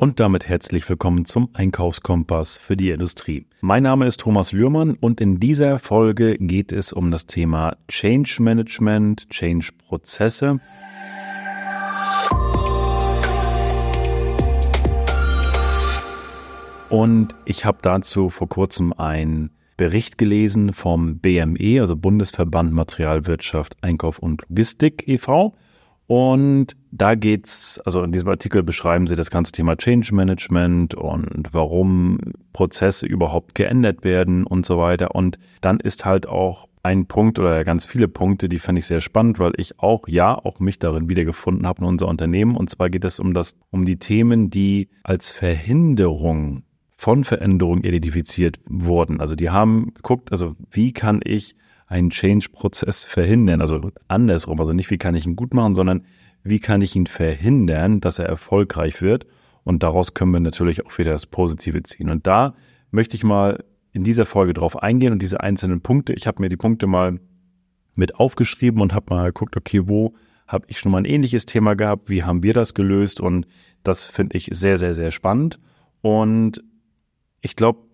Und damit herzlich willkommen zum Einkaufskompass für die Industrie. Mein Name ist Thomas Lührmann und in dieser Folge geht es um das Thema Change Management, Change Prozesse. Und ich habe dazu vor kurzem einen Bericht gelesen vom BME, also Bundesverband Materialwirtschaft, Einkauf und Logistik e.V. Und da geht's, also in diesem Artikel beschreiben sie das ganze Thema Change Management und warum Prozesse überhaupt geändert werden und so weiter. Und dann ist halt auch ein Punkt oder ganz viele Punkte, die fand ich sehr spannend, weil ich auch, ja, auch mich darin wiedergefunden habe in unser Unternehmen. Und zwar geht es um das, um die Themen, die als Verhinderung von Veränderungen identifiziert wurden. Also die haben geguckt, also wie kann ich einen Change-Prozess verhindern? Also andersrum, also nicht wie kann ich ihn gut machen, sondern wie kann ich ihn verhindern, dass er erfolgreich wird? Und daraus können wir natürlich auch wieder das Positive ziehen. Und da möchte ich mal in dieser Folge drauf eingehen und diese einzelnen Punkte. Ich habe mir die Punkte mal mit aufgeschrieben und habe mal geguckt, okay, wo habe ich schon mal ein ähnliches Thema gehabt? Wie haben wir das gelöst? Und das finde ich sehr, sehr, sehr spannend. Und ich glaube,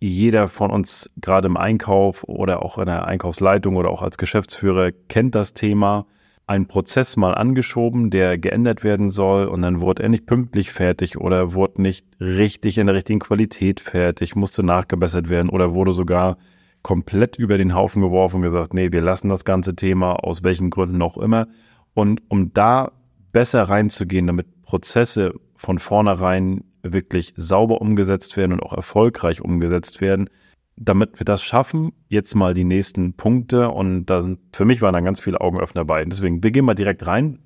jeder von uns gerade im Einkauf oder auch in der Einkaufsleitung oder auch als Geschäftsführer kennt das Thema. Ein Prozess mal angeschoben, der geändert werden soll und dann wurde er nicht pünktlich fertig oder wurde nicht richtig in der richtigen Qualität fertig, musste nachgebessert werden oder wurde sogar komplett über den Haufen geworfen und gesagt, nee, wir lassen das ganze Thema aus welchen Gründen auch immer. Und um da besser reinzugehen, damit Prozesse von vornherein wirklich sauber umgesetzt werden und auch erfolgreich umgesetzt werden. Damit wir das schaffen, jetzt mal die nächsten Punkte und da sind, für mich waren da ganz viele Augenöffner bei. Deswegen, wir gehen mal direkt rein.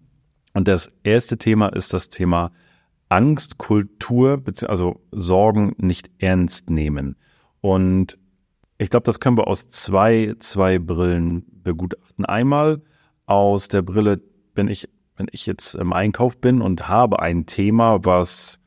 Und das erste Thema ist das Thema Angstkultur, also Sorgen nicht ernst nehmen. Und ich glaube, das können wir aus zwei, zwei Brillen begutachten. Einmal aus der Brille bin ich, wenn ich jetzt im Einkauf bin und habe ein Thema, was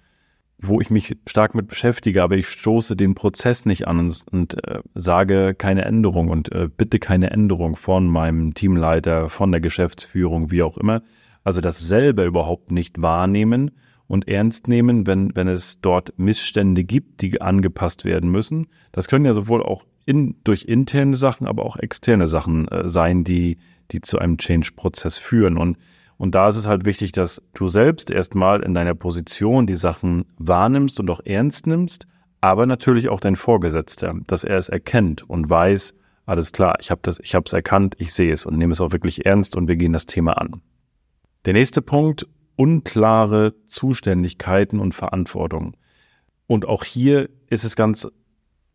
wo ich mich stark mit beschäftige, aber ich stoße den Prozess nicht an und, und äh, sage keine Änderung und äh, bitte keine Änderung von meinem Teamleiter, von der Geschäftsführung, wie auch immer. Also das selber überhaupt nicht wahrnehmen und ernst nehmen, wenn, wenn es dort Missstände gibt, die angepasst werden müssen. Das können ja sowohl auch in, durch interne Sachen, aber auch externe Sachen äh, sein, die, die zu einem Change-Prozess führen. Und und da ist es halt wichtig, dass du selbst erstmal in deiner Position die Sachen wahrnimmst und auch ernst nimmst, aber natürlich auch dein Vorgesetzter, dass er es erkennt und weiß, alles klar, ich habe das, ich habe es erkannt, ich sehe es und nehme es auch wirklich ernst und wir gehen das Thema an. Der nächste Punkt, unklare Zuständigkeiten und Verantwortung. Und auch hier ist es ganz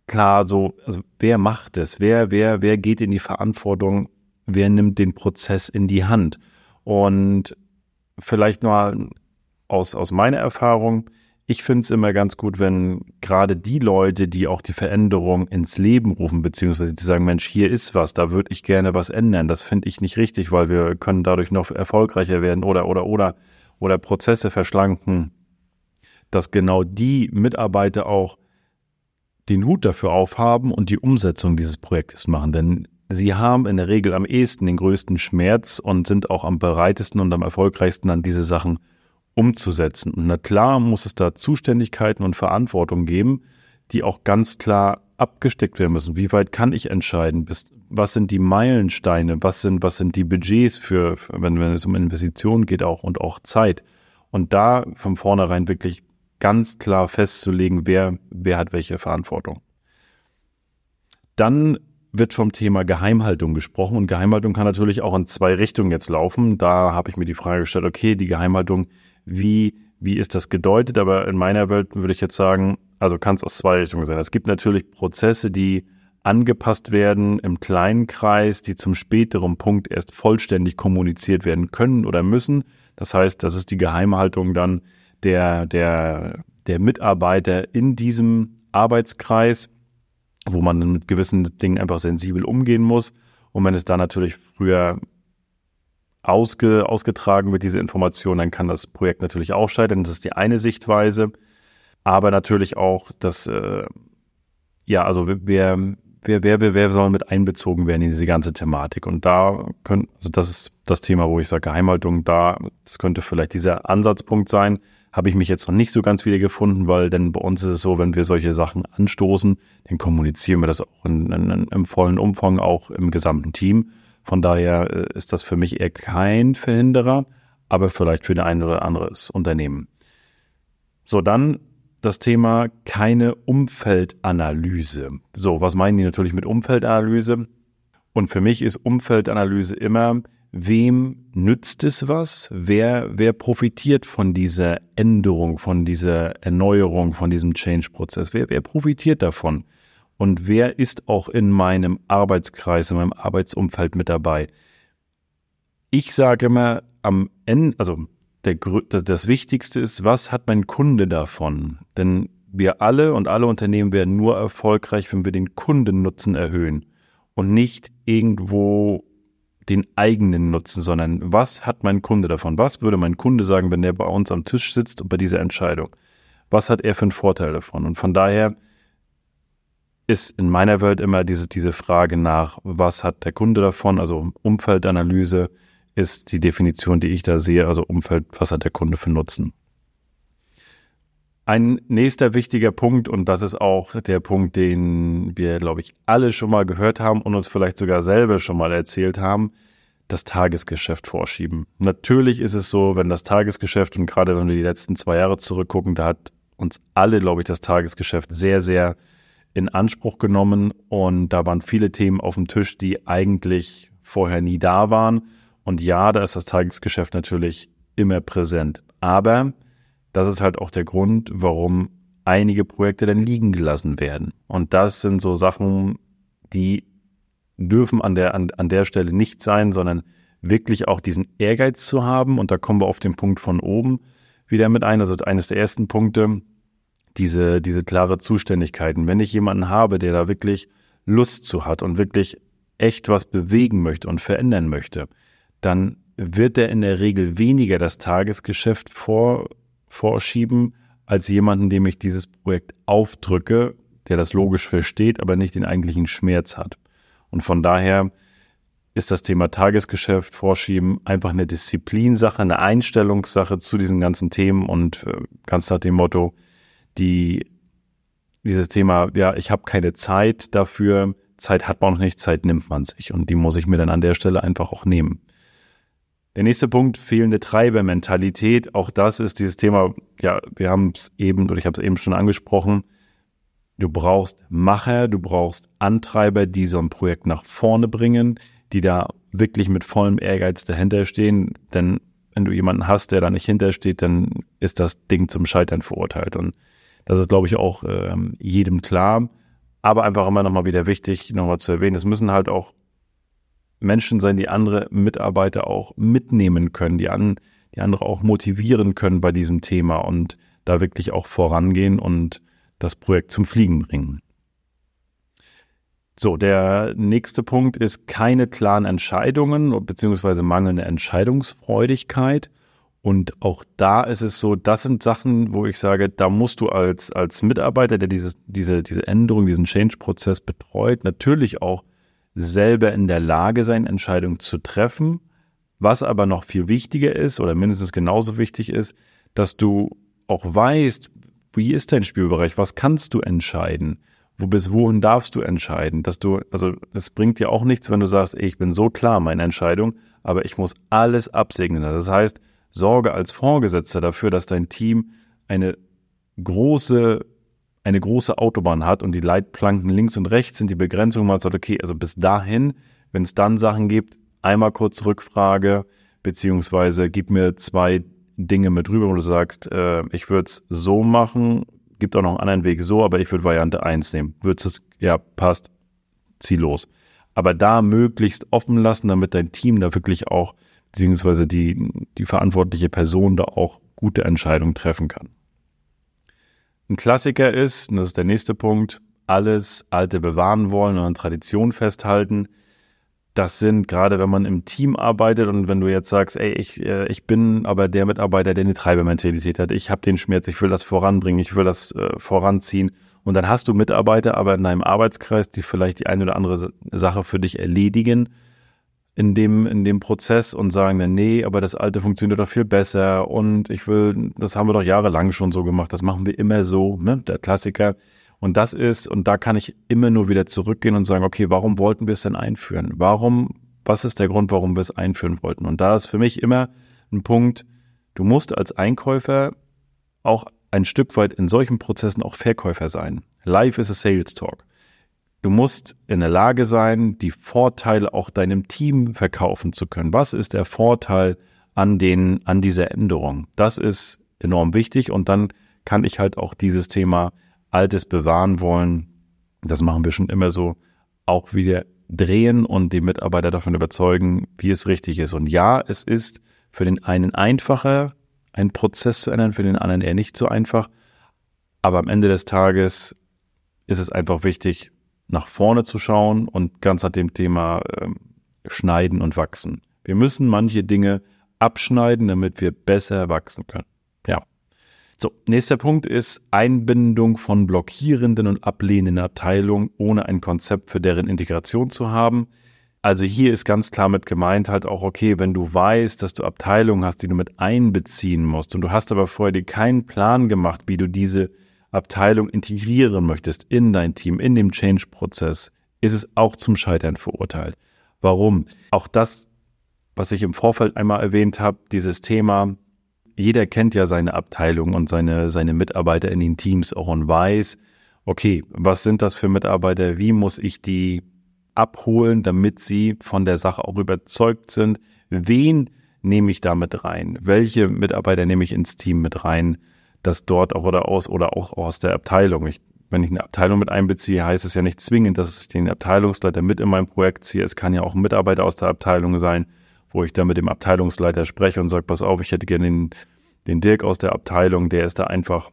klar so, also wer macht es? Wer, wer, wer geht in die Verantwortung? Wer nimmt den Prozess in die Hand? Und vielleicht nur aus, aus meiner Erfahrung, ich finde es immer ganz gut, wenn gerade die Leute, die auch die Veränderung ins Leben rufen, beziehungsweise die sagen, Mensch, hier ist was, da würde ich gerne was ändern. Das finde ich nicht richtig, weil wir können dadurch noch erfolgreicher werden oder, oder, oder, oder Prozesse verschlanken, dass genau die Mitarbeiter auch den Hut dafür aufhaben und die Umsetzung dieses Projektes machen. Denn Sie haben in der Regel am ehesten den größten Schmerz und sind auch am bereitesten und am erfolgreichsten an diese Sachen umzusetzen. Und na klar muss es da Zuständigkeiten und Verantwortung geben, die auch ganz klar abgesteckt werden müssen. Wie weit kann ich entscheiden? was sind die Meilensteine? Was sind, was sind die Budgets für, wenn, wenn es um Investitionen geht auch und auch Zeit? Und da von vornherein wirklich ganz klar festzulegen, wer, wer hat welche Verantwortung. Dann wird vom Thema Geheimhaltung gesprochen und Geheimhaltung kann natürlich auch in zwei Richtungen jetzt laufen. Da habe ich mir die Frage gestellt, okay, die Geheimhaltung, wie, wie ist das gedeutet? Aber in meiner Welt würde ich jetzt sagen, also kann es aus zwei Richtungen sein. Es gibt natürlich Prozesse, die angepasst werden im kleinen Kreis, die zum späteren Punkt erst vollständig kommuniziert werden können oder müssen. Das heißt, das ist die Geheimhaltung dann der, der, der Mitarbeiter in diesem Arbeitskreis wo man mit gewissen Dingen einfach sensibel umgehen muss. Und wenn es da natürlich früher ausge, ausgetragen wird, diese Information, dann kann das Projekt natürlich auch scheitern. Das ist die eine Sichtweise. Aber natürlich auch, dass, äh, ja, also wer, wer, wer, wer, soll mit einbezogen werden in diese ganze Thematik? Und da können, also das ist das Thema, wo ich sage, Geheimhaltung, da, das könnte vielleicht dieser Ansatzpunkt sein. Habe ich mich jetzt noch nicht so ganz wieder gefunden, weil denn bei uns ist es so, wenn wir solche Sachen anstoßen, dann kommunizieren wir das auch in, in, im vollen Umfang, auch im gesamten Team. Von daher äh, ist das für mich eher kein Verhinderer, aber vielleicht für ein oder anderes Unternehmen. So, dann das Thema keine Umfeldanalyse. So, was meinen die natürlich mit Umfeldanalyse? Und für mich ist Umfeldanalyse immer, wem nützt es was? Wer, wer profitiert von dieser Änderung, von dieser Erneuerung, von diesem Change-Prozess? Wer, wer profitiert davon? Und wer ist auch in meinem Arbeitskreis, in meinem Arbeitsumfeld mit dabei? Ich sage immer am Ende, also der, das Wichtigste ist, was hat mein Kunde davon? Denn wir alle und alle Unternehmen werden nur erfolgreich, wenn wir den Kundennutzen erhöhen und nicht irgendwo den eigenen Nutzen, sondern was hat mein Kunde davon? Was würde mein Kunde sagen, wenn der bei uns am Tisch sitzt und bei dieser Entscheidung? Was hat er für einen Vorteil davon? Und von daher ist in meiner Welt immer diese, diese Frage nach, was hat der Kunde davon? Also Umfeldanalyse ist die Definition, die ich da sehe. Also Umfeld, was hat der Kunde für Nutzen? Ein nächster wichtiger Punkt, und das ist auch der Punkt, den wir, glaube ich, alle schon mal gehört haben und uns vielleicht sogar selber schon mal erzählt haben, das Tagesgeschäft vorschieben. Natürlich ist es so, wenn das Tagesgeschäft, und gerade wenn wir die letzten zwei Jahre zurückgucken, da hat uns alle, glaube ich, das Tagesgeschäft sehr, sehr in Anspruch genommen und da waren viele Themen auf dem Tisch, die eigentlich vorher nie da waren. Und ja, da ist das Tagesgeschäft natürlich immer präsent. Aber das ist halt auch der Grund, warum einige Projekte dann liegen gelassen werden. Und das sind so Sachen, die dürfen an der, an, an der Stelle nicht sein, sondern wirklich auch diesen Ehrgeiz zu haben. Und da kommen wir auf den Punkt von oben wieder mit ein. Also eines der ersten Punkte, diese, diese klare Zuständigkeiten. Wenn ich jemanden habe, der da wirklich Lust zu hat und wirklich echt was bewegen möchte und verändern möchte, dann wird er in der Regel weniger das Tagesgeschäft vor, vorschieben, als jemanden, dem ich dieses Projekt aufdrücke, der das logisch versteht, aber nicht den eigentlichen Schmerz hat. Und von daher ist das Thema Tagesgeschäft vorschieben einfach eine Disziplinsache, eine Einstellungssache zu diesen ganzen Themen und äh, ganz nach dem Motto, die dieses Thema, ja, ich habe keine Zeit dafür, Zeit hat man noch nicht, Zeit nimmt man sich und die muss ich mir dann an der Stelle einfach auch nehmen. Der nächste Punkt, fehlende Treibermentalität. Auch das ist dieses Thema, ja, wir haben es eben, oder ich habe es eben schon angesprochen. Du brauchst Macher, du brauchst Antreiber, die so ein Projekt nach vorne bringen, die da wirklich mit vollem Ehrgeiz dahinter stehen. Denn wenn du jemanden hast, der da nicht hintersteht, dann ist das Ding zum Scheitern verurteilt. Und das ist, glaube ich, auch ähm, jedem klar. Aber einfach immer nochmal wieder wichtig, nochmal zu erwähnen, es müssen halt auch Menschen sein, die andere Mitarbeiter auch mitnehmen können, die, an, die andere auch motivieren können bei diesem Thema und da wirklich auch vorangehen und das Projekt zum Fliegen bringen. So, der nächste Punkt ist keine klaren Entscheidungen bzw. mangelnde Entscheidungsfreudigkeit. Und auch da ist es so, das sind Sachen, wo ich sage, da musst du als, als Mitarbeiter, der dieses, diese, diese Änderung, diesen Change-Prozess betreut, natürlich auch selber in der Lage sein, Entscheidungen zu treffen. Was aber noch viel wichtiger ist oder mindestens genauso wichtig ist, dass du auch weißt, wie ist dein Spielbereich, was kannst du entscheiden, wo bis wohin darfst du entscheiden, dass du, also es bringt dir auch nichts, wenn du sagst, ey, ich bin so klar meine Entscheidung, aber ich muss alles absegnen. Das heißt, sorge als Vorgesetzter dafür, dass dein Team eine große eine große Autobahn hat und die Leitplanken links und rechts sind die Begrenzungen, man sagt, okay, also bis dahin, wenn es dann Sachen gibt, einmal kurz Rückfrage, beziehungsweise gib mir zwei Dinge mit rüber, wo du sagst, äh, ich würde es so machen, gibt auch noch einen anderen Weg so, aber ich würde Variante 1 nehmen. Würdest es, ja, passt, zieh los. Aber da möglichst offen lassen, damit dein Team da wirklich auch, beziehungsweise die, die verantwortliche Person da auch gute Entscheidungen treffen kann. Ein Klassiker ist, und das ist der nächste Punkt, alles Alte bewahren wollen und an Tradition festhalten. Das sind gerade, wenn man im Team arbeitet und wenn du jetzt sagst, ey, ich, äh, ich bin aber der Mitarbeiter, der eine Treibermentalität hat, ich habe den Schmerz, ich will das voranbringen, ich will das äh, voranziehen. Und dann hast du Mitarbeiter aber in deinem Arbeitskreis, die vielleicht die eine oder andere Sache für dich erledigen. In dem, in dem Prozess und sagen dann, nee, aber das alte funktioniert doch viel besser und ich will, das haben wir doch jahrelang schon so gemacht, das machen wir immer so, ne? der Klassiker. Und das ist, und da kann ich immer nur wieder zurückgehen und sagen, okay, warum wollten wir es denn einführen? Warum, was ist der Grund, warum wir es einführen wollten? Und da ist für mich immer ein Punkt, du musst als Einkäufer auch ein Stück weit in solchen Prozessen auch Verkäufer sein. Life is a Sales Talk. Du musst in der Lage sein, die Vorteile auch deinem Team verkaufen zu können. Was ist der Vorteil an den, an dieser Änderung? Das ist enorm wichtig und dann kann ich halt auch dieses Thema Altes bewahren wollen. Das machen wir schon immer so auch wieder drehen und die Mitarbeiter davon überzeugen, wie es richtig ist. Und ja, es ist für den einen einfacher, einen Prozess zu ändern, für den anderen eher nicht so einfach. Aber am Ende des Tages ist es einfach wichtig, nach vorne zu schauen und ganz nach dem Thema äh, schneiden und wachsen. Wir müssen manche Dinge abschneiden, damit wir besser wachsen können. Ja. So, nächster Punkt ist Einbindung von blockierenden und ablehnenden Abteilungen, ohne ein Konzept für deren Integration zu haben. Also hier ist ganz klar mit gemeint halt auch, okay, wenn du weißt, dass du Abteilungen hast, die du mit einbeziehen musst und du hast aber vorher dir keinen Plan gemacht, wie du diese Abteilung integrieren möchtest in dein Team, in dem Change-Prozess, ist es auch zum Scheitern verurteilt. Warum? Auch das, was ich im Vorfeld einmal erwähnt habe, dieses Thema, jeder kennt ja seine Abteilung und seine, seine Mitarbeiter in den Teams auch und weiß, okay, was sind das für Mitarbeiter? Wie muss ich die abholen, damit sie von der Sache auch überzeugt sind? Wen nehme ich da mit rein? Welche Mitarbeiter nehme ich ins Team mit rein? Dass dort auch oder aus oder auch aus der Abteilung. Ich, wenn ich eine Abteilung mit einbeziehe, heißt es ja nicht zwingend, dass ich den Abteilungsleiter mit in mein Projekt ziehe. Es kann ja auch ein Mitarbeiter aus der Abteilung sein, wo ich dann mit dem Abteilungsleiter spreche und sage, pass auf, ich hätte gerne den, den Dirk aus der Abteilung, der ist da einfach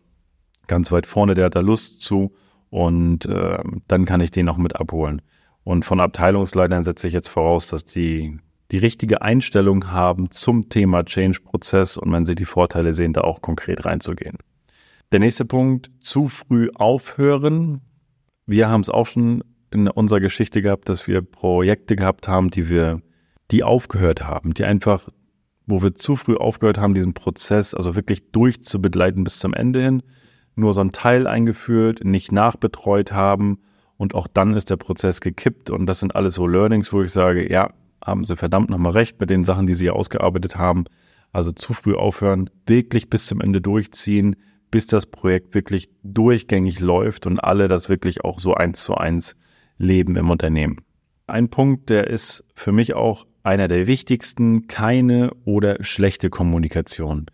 ganz weit vorne, der hat da Lust zu und äh, dann kann ich den auch mit abholen. Und von Abteilungsleitern setze ich jetzt voraus, dass die die richtige Einstellung haben zum Thema Change-Prozess und wenn sie die Vorteile sehen, da auch konkret reinzugehen. Der nächste Punkt, zu früh aufhören. Wir haben es auch schon in unserer Geschichte gehabt, dass wir Projekte gehabt haben, die wir, die aufgehört haben, die einfach, wo wir zu früh aufgehört haben, diesen Prozess also wirklich durchzubegleiten bis zum Ende hin, nur so ein Teil eingeführt, nicht nachbetreut haben und auch dann ist der Prozess gekippt und das sind alles so Learnings, wo ich sage, ja, haben sie verdammt nochmal recht mit den Sachen, die sie ausgearbeitet haben. Also zu früh aufhören, wirklich bis zum Ende durchziehen, bis das Projekt wirklich durchgängig läuft und alle das wirklich auch so eins zu eins leben im Unternehmen. Ein Punkt, der ist für mich auch einer der wichtigsten, keine oder schlechte Kommunikation.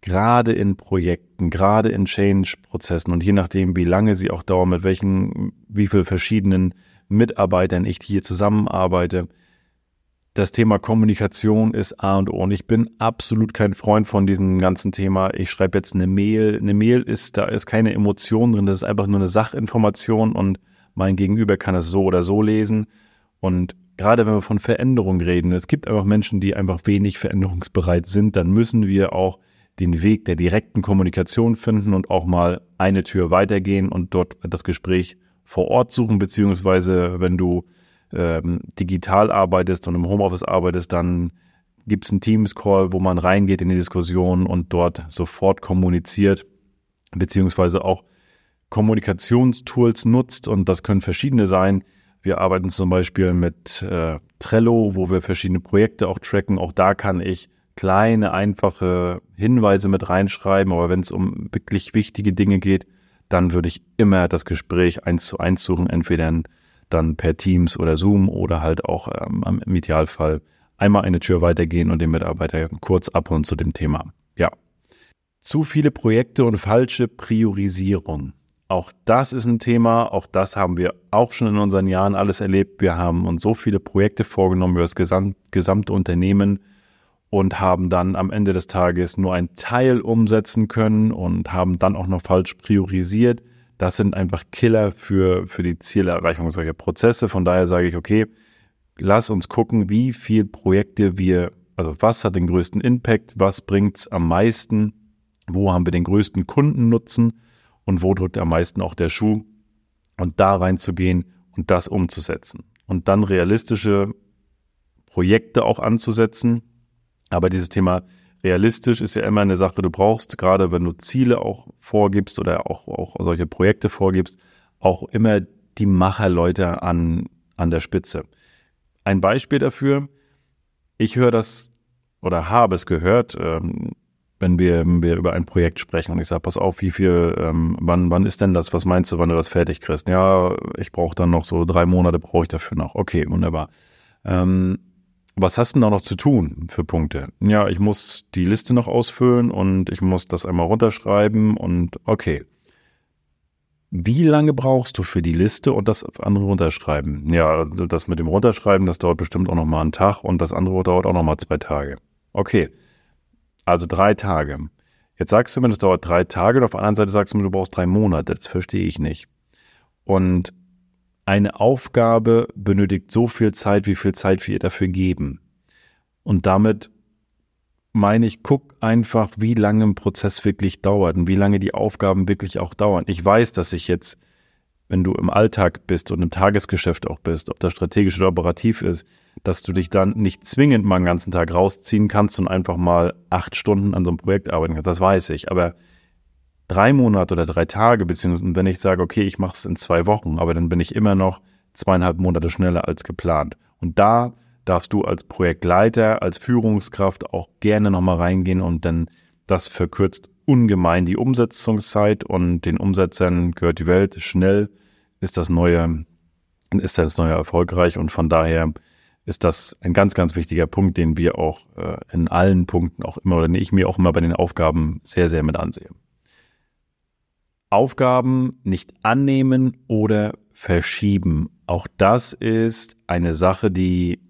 Gerade in Projekten, gerade in Change-Prozessen und je nachdem, wie lange sie auch dauern, mit welchen, wie viel verschiedenen Mitarbeitern ich hier zusammenarbeite, das Thema Kommunikation ist A und O. Und ich bin absolut kein Freund von diesem ganzen Thema. Ich schreibe jetzt eine Mail. Eine Mail ist, da ist keine Emotion drin. Das ist einfach nur eine Sachinformation und mein Gegenüber kann es so oder so lesen. Und gerade wenn wir von Veränderung reden, es gibt einfach Menschen, die einfach wenig veränderungsbereit sind, dann müssen wir auch den Weg der direkten Kommunikation finden und auch mal eine Tür weitergehen und dort das Gespräch vor Ort suchen, beziehungsweise wenn du ähm, digital arbeitest und im Homeoffice arbeitest, dann gibt es einen Teams-Call, wo man reingeht in die Diskussion und dort sofort kommuniziert, beziehungsweise auch Kommunikationstools nutzt und das können verschiedene sein. Wir arbeiten zum Beispiel mit äh, Trello, wo wir verschiedene Projekte auch tracken. Auch da kann ich kleine, einfache Hinweise mit reinschreiben, aber wenn es um wirklich wichtige Dinge geht, dann würde ich immer das Gespräch eins zu eins suchen, entweder ein dann per Teams oder Zoom oder halt auch ähm, im Idealfall einmal eine Tür weitergehen und den Mitarbeiter kurz abholen zu dem Thema. Ja. Zu viele Projekte und falsche Priorisierung. Auch das ist ein Thema, auch das haben wir auch schon in unseren Jahren alles erlebt. Wir haben uns so viele Projekte vorgenommen über das gesamt, gesamte Unternehmen und haben dann am Ende des Tages nur einen Teil umsetzen können und haben dann auch noch falsch priorisiert das sind einfach Killer für, für die Zielerreichung solcher Prozesse. Von daher sage ich, okay, lass uns gucken, wie viel Projekte wir, also was hat den größten Impact, was bringt es am meisten, wo haben wir den größten Kundennutzen und wo drückt am meisten auch der Schuh und da reinzugehen und das umzusetzen. Und dann realistische Projekte auch anzusetzen. Aber dieses Thema realistisch ist ja immer eine Sache, du brauchst, gerade wenn du Ziele auch vorgibst oder auch, auch solche Projekte vorgibst, auch immer die Macherleute an, an der Spitze. Ein Beispiel dafür, ich höre das oder habe es gehört, ähm, wenn wir, wenn wir über ein Projekt sprechen und ich sage, pass auf, wie viel, ähm, wann, wann ist denn das, was meinst du, wann du das fertig kriegst? Ja, ich brauche dann noch so drei Monate, brauche ich dafür noch. Okay, wunderbar. Ähm, was hast du da noch zu tun für Punkte? Ja, ich muss die Liste noch ausfüllen und ich muss das einmal runterschreiben und okay. Wie lange brauchst du für die Liste und das andere runterschreiben? Ja, das mit dem Runterschreiben, das dauert bestimmt auch noch mal einen Tag und das andere dauert auch noch mal zwei Tage. Okay, also drei Tage. Jetzt sagst du mir, das dauert drei Tage und auf der anderen Seite sagst du mir, du brauchst drei Monate. Das verstehe ich nicht. Und eine Aufgabe benötigt so viel Zeit, wie viel Zeit wir ihr dafür geben. Und damit meine ich, guck einfach, wie lange ein Prozess wirklich dauert und wie lange die Aufgaben wirklich auch dauern. Ich weiß, dass ich jetzt, wenn du im Alltag bist und im Tagesgeschäft auch bist, ob das strategisch oder operativ ist, dass du dich dann nicht zwingend mal einen ganzen Tag rausziehen kannst und einfach mal acht Stunden an so einem Projekt arbeiten kannst. Das weiß ich. Aber drei Monate oder drei Tage, beziehungsweise wenn ich sage, okay, ich mache es in zwei Wochen, aber dann bin ich immer noch zweieinhalb Monate schneller als geplant. Und da darfst du als Projektleiter, als Führungskraft auch gerne nochmal reingehen und dann das verkürzt ungemein die Umsetzungszeit und den Umsetzern gehört die Welt. Schnell ist das neue, ist das neue erfolgreich und von daher ist das ein ganz, ganz wichtiger Punkt, den wir auch äh, in allen Punkten auch immer oder ich mir auch immer bei den Aufgaben sehr, sehr mit ansehe. Aufgaben nicht annehmen oder verschieben. Auch das ist eine Sache, die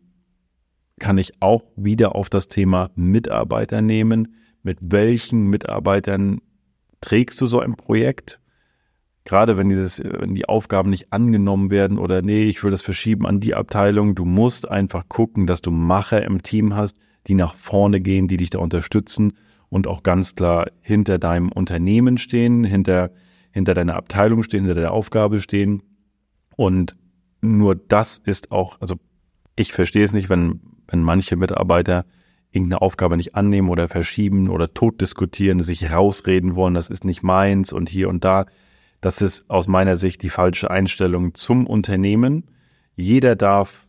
kann ich auch wieder auf das Thema Mitarbeiter nehmen. Mit welchen Mitarbeitern trägst du so ein Projekt? Gerade wenn dieses, wenn die Aufgaben nicht angenommen werden oder nee, ich will das verschieben an die Abteilung, du musst einfach gucken, dass du Macher im Team hast, die nach vorne gehen, die dich da unterstützen und auch ganz klar hinter deinem Unternehmen stehen, hinter, hinter deiner Abteilung stehen, hinter der Aufgabe stehen. Und nur das ist auch, also ich verstehe es nicht, wenn wenn manche Mitarbeiter irgendeine Aufgabe nicht annehmen oder verschieben oder tot diskutieren, sich rausreden wollen, das ist nicht meins und hier und da. Das ist aus meiner Sicht die falsche Einstellung zum Unternehmen. Jeder darf,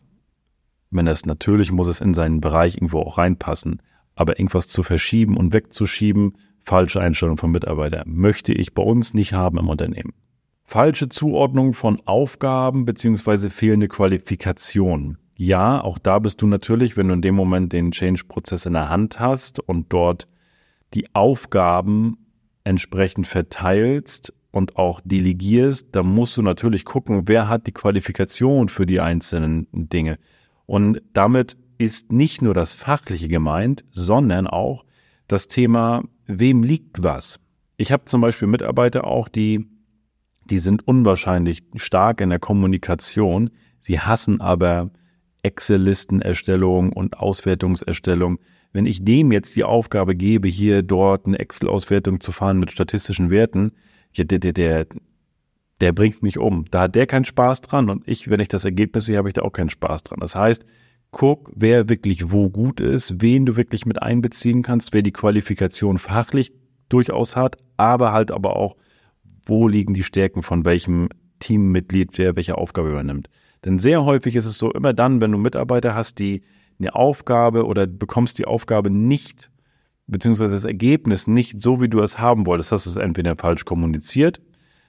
wenn es natürlich muss es in seinen Bereich irgendwo auch reinpassen, aber irgendwas zu verschieben und wegzuschieben, falsche Einstellung von Mitarbeitern, möchte ich bei uns nicht haben im Unternehmen. Falsche Zuordnung von Aufgaben beziehungsweise fehlende Qualifikation ja, auch da bist du natürlich, wenn du in dem Moment den Change-Prozess in der Hand hast und dort die Aufgaben entsprechend verteilst und auch delegierst, dann musst du natürlich gucken, wer hat die Qualifikation für die einzelnen Dinge. Und damit ist nicht nur das Fachliche gemeint, sondern auch das Thema, wem liegt was. Ich habe zum Beispiel Mitarbeiter auch, die, die sind unwahrscheinlich stark in der Kommunikation, sie hassen aber Excel-Listenerstellung und Auswertungserstellung. Wenn ich dem jetzt die Aufgabe gebe, hier dort eine Excel-Auswertung zu fahren mit statistischen Werten, der, der, der, der bringt mich um. Da hat der keinen Spaß dran und ich, wenn ich das Ergebnis sehe, habe ich da auch keinen Spaß dran. Das heißt, guck, wer wirklich wo gut ist, wen du wirklich mit einbeziehen kannst, wer die Qualifikation fachlich durchaus hat, aber halt aber auch, wo liegen die Stärken von welchem Teammitglied, wer welche Aufgabe übernimmt. Denn sehr häufig ist es so, immer dann, wenn du Mitarbeiter hast, die eine Aufgabe oder bekommst die Aufgabe nicht, beziehungsweise das Ergebnis nicht so, wie du es haben wolltest, hast du es entweder falsch kommuniziert,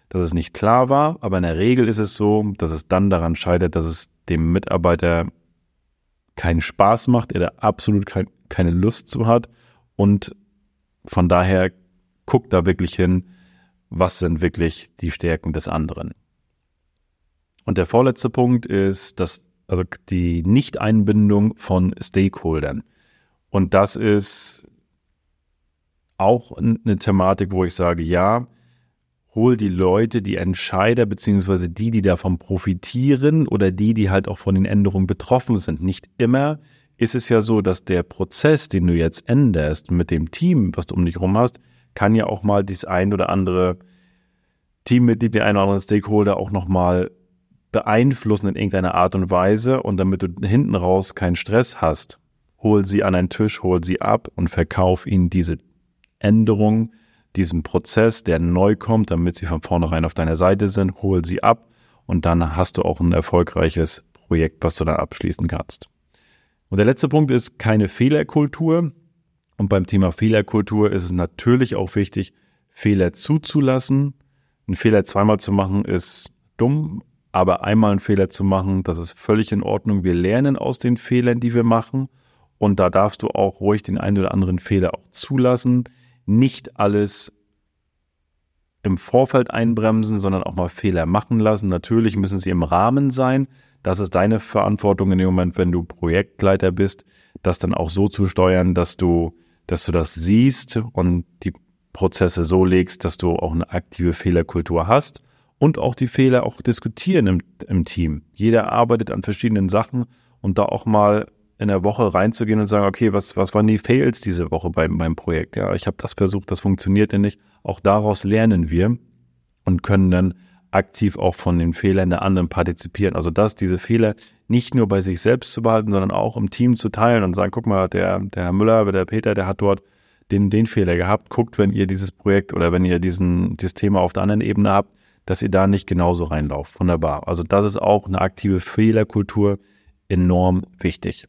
dass es nicht klar war, aber in der Regel ist es so, dass es dann daran scheitert, dass es dem Mitarbeiter keinen Spaß macht, er da absolut kein, keine Lust zu hat und von daher guckt da wirklich hin, was sind wirklich die Stärken des anderen. Und der vorletzte Punkt ist, dass also die Nichteinbindung von Stakeholdern. Und das ist auch eine Thematik, wo ich sage, ja, hol die Leute, die Entscheider, beziehungsweise die, die davon profitieren oder die, die halt auch von den Änderungen betroffen sind. Nicht immer ist es ja so, dass der Prozess, den du jetzt änderst mit dem Team, was du um dich herum hast, kann ja auch mal das ein oder andere Teammitglied, der ein oder andere Stakeholder auch nochmal beeinflussen in irgendeiner Art und Weise und damit du hinten raus keinen Stress hast, hol sie an einen Tisch, hol sie ab und verkauf ihnen diese Änderung, diesen Prozess, der neu kommt, damit sie von vornherein auf deiner Seite sind, hol sie ab und dann hast du auch ein erfolgreiches Projekt, was du dann abschließen kannst. Und der letzte Punkt ist keine Fehlerkultur. Und beim Thema Fehlerkultur ist es natürlich auch wichtig, Fehler zuzulassen. Einen Fehler zweimal zu machen ist dumm, aber einmal einen Fehler zu machen, das ist völlig in Ordnung. Wir lernen aus den Fehlern, die wir machen. Und da darfst du auch ruhig den einen oder anderen Fehler auch zulassen. Nicht alles im Vorfeld einbremsen, sondern auch mal Fehler machen lassen. Natürlich müssen sie im Rahmen sein. Das ist deine Verantwortung in dem Moment, wenn du Projektleiter bist, das dann auch so zu steuern, dass du, dass du das siehst und die Prozesse so legst, dass du auch eine aktive Fehlerkultur hast und auch die Fehler auch diskutieren im, im Team. Jeder arbeitet an verschiedenen Sachen und da auch mal in der Woche reinzugehen und sagen, okay, was, was waren die Fails diese Woche beim, beim Projekt? Ja, ich habe das versucht, das funktioniert ja nicht. Auch daraus lernen wir und können dann aktiv auch von den Fehlern der anderen partizipieren. Also dass diese Fehler nicht nur bei sich selbst zu behalten, sondern auch im Team zu teilen und sagen, guck mal, der, der Herr Müller, der Peter, der hat dort den, den Fehler gehabt. Guckt, wenn ihr dieses Projekt oder wenn ihr diesen, dieses Thema auf der anderen Ebene habt, dass ihr da nicht genauso reinlauft. Wunderbar. Also das ist auch eine aktive Fehlerkultur enorm wichtig.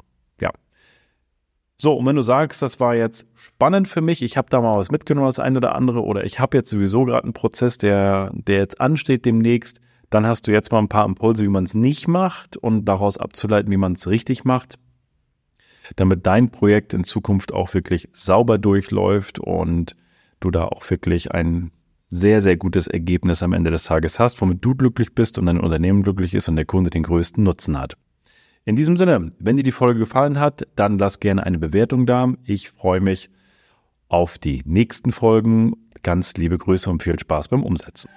So, und wenn du sagst, das war jetzt spannend für mich, ich habe da mal was mitgenommen, das eine oder andere, oder ich habe jetzt sowieso gerade einen Prozess, der, der jetzt ansteht demnächst, dann hast du jetzt mal ein paar Impulse, wie man es nicht macht und daraus abzuleiten, wie man es richtig macht, damit dein Projekt in Zukunft auch wirklich sauber durchläuft und du da auch wirklich ein sehr, sehr gutes Ergebnis am Ende des Tages hast, womit du glücklich bist und dein Unternehmen glücklich ist und der Kunde den größten Nutzen hat. In diesem Sinne, wenn dir die Folge gefallen hat, dann lass gerne eine Bewertung da. Ich freue mich auf die nächsten Folgen. Ganz liebe Grüße und viel Spaß beim Umsetzen.